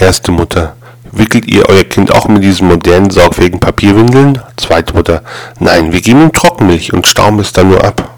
Erste Mutter. Wickelt ihr euer Kind auch mit diesen modernen, saugfähigen Papierwindeln? Zweite Mutter. Nein, wir geben ihm Trockenmilch und stauben es dann nur ab.